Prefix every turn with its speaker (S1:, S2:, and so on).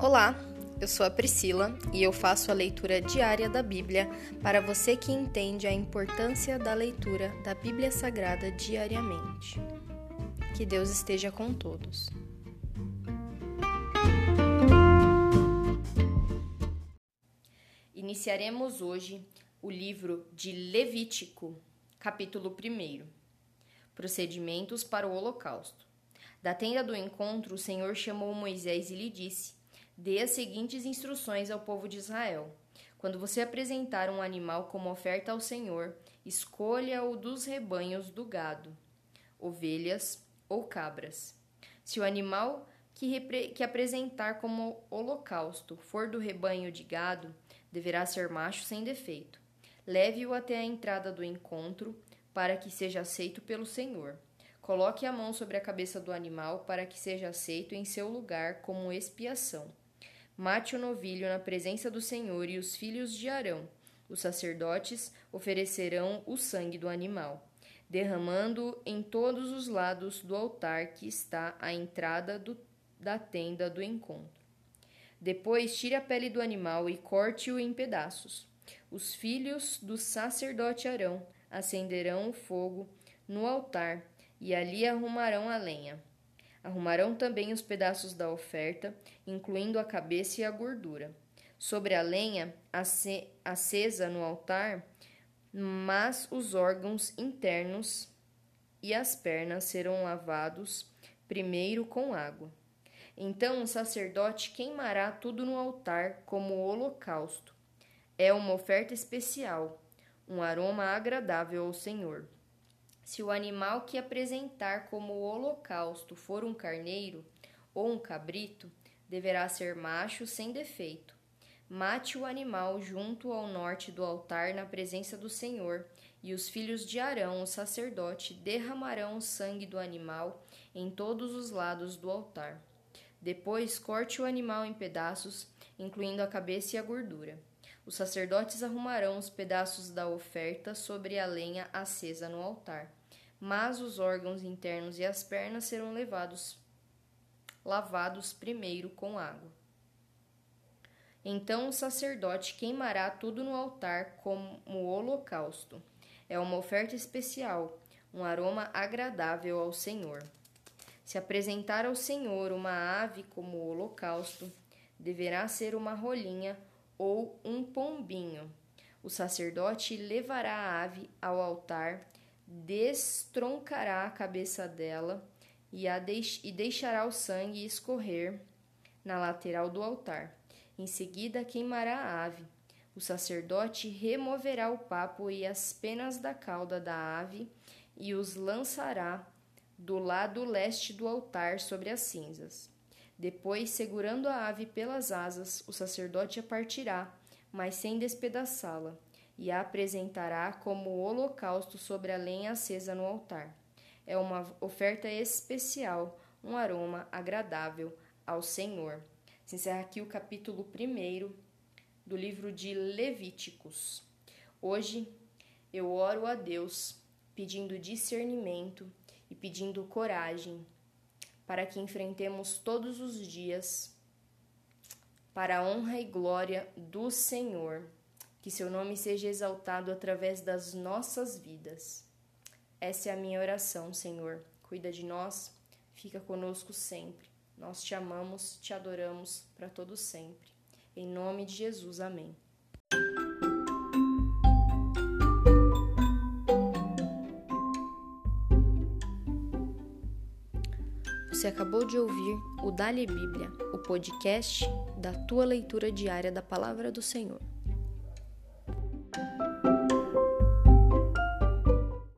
S1: Olá, eu sou a Priscila e eu faço a leitura diária da Bíblia para você que entende a importância da leitura da Bíblia Sagrada diariamente. Que Deus esteja com todos. Iniciaremos hoje o livro de Levítico, capítulo 1. Procedimentos para o Holocausto. Da tenda do encontro, o Senhor chamou Moisés e lhe disse: Dê as seguintes instruções ao povo de Israel. Quando você apresentar um animal como oferta ao Senhor, escolha-o dos rebanhos do gado, ovelhas ou cabras. Se o animal que, que apresentar como holocausto for do rebanho de gado, deverá ser macho sem defeito. Leve-o até a entrada do encontro, para que seja aceito pelo Senhor. Coloque a mão sobre a cabeça do animal para que seja aceito em seu lugar como expiação. Mate o novilho na presença do Senhor e os filhos de Arão, os sacerdotes, oferecerão o sangue do animal, derramando em todos os lados do altar que está à entrada do, da tenda do encontro. Depois tire a pele do animal e corte-o em pedaços. Os filhos do sacerdote Arão acenderão o fogo no altar e ali arrumarão a lenha. Arrumarão também os pedaços da oferta, incluindo a cabeça e a gordura. Sobre a lenha acesa no altar, mas os órgãos internos e as pernas serão lavados primeiro com água. Então o sacerdote queimará tudo no altar como holocausto. É uma oferta especial, um aroma agradável ao Senhor. Se o animal que apresentar como holocausto for um carneiro ou um cabrito, deverá ser macho sem defeito. Mate o animal junto ao norte do altar na presença do Senhor, e os filhos de Arão, o sacerdote, derramarão o sangue do animal em todos os lados do altar. Depois, corte o animal em pedaços, incluindo a cabeça e a gordura. Os sacerdotes arrumarão os pedaços da oferta sobre a lenha acesa no altar mas os órgãos internos e as pernas serão levados lavados primeiro com água. Então o sacerdote queimará tudo no altar como holocausto. É uma oferta especial, um aroma agradável ao Senhor. Se apresentar ao Senhor uma ave como holocausto, deverá ser uma rolinha ou um pombinho. O sacerdote levará a ave ao altar destroncará a cabeça dela e, a deix e deixará o sangue escorrer na lateral do altar. Em seguida, queimará a ave. O sacerdote removerá o papo e as penas da cauda da ave e os lançará do lado leste do altar sobre as cinzas. Depois, segurando a ave pelas asas, o sacerdote a partirá, mas sem despedaçá-la e a apresentará como holocausto sobre a lenha acesa no altar. É uma oferta especial, um aroma agradável ao Senhor. Se encerra aqui o capítulo 1 do livro de Levíticos. Hoje eu oro a Deus pedindo discernimento e pedindo coragem para que enfrentemos todos os dias para a honra e glória do Senhor que seu nome seja exaltado através das nossas vidas. Essa é a minha oração, Senhor. Cuida de nós, fica conosco sempre. Nós te amamos, te adoramos para todo sempre. Em nome de Jesus, amém. Você acabou de ouvir o Dali Bíblia, o podcast da tua leitura diária da palavra do Senhor.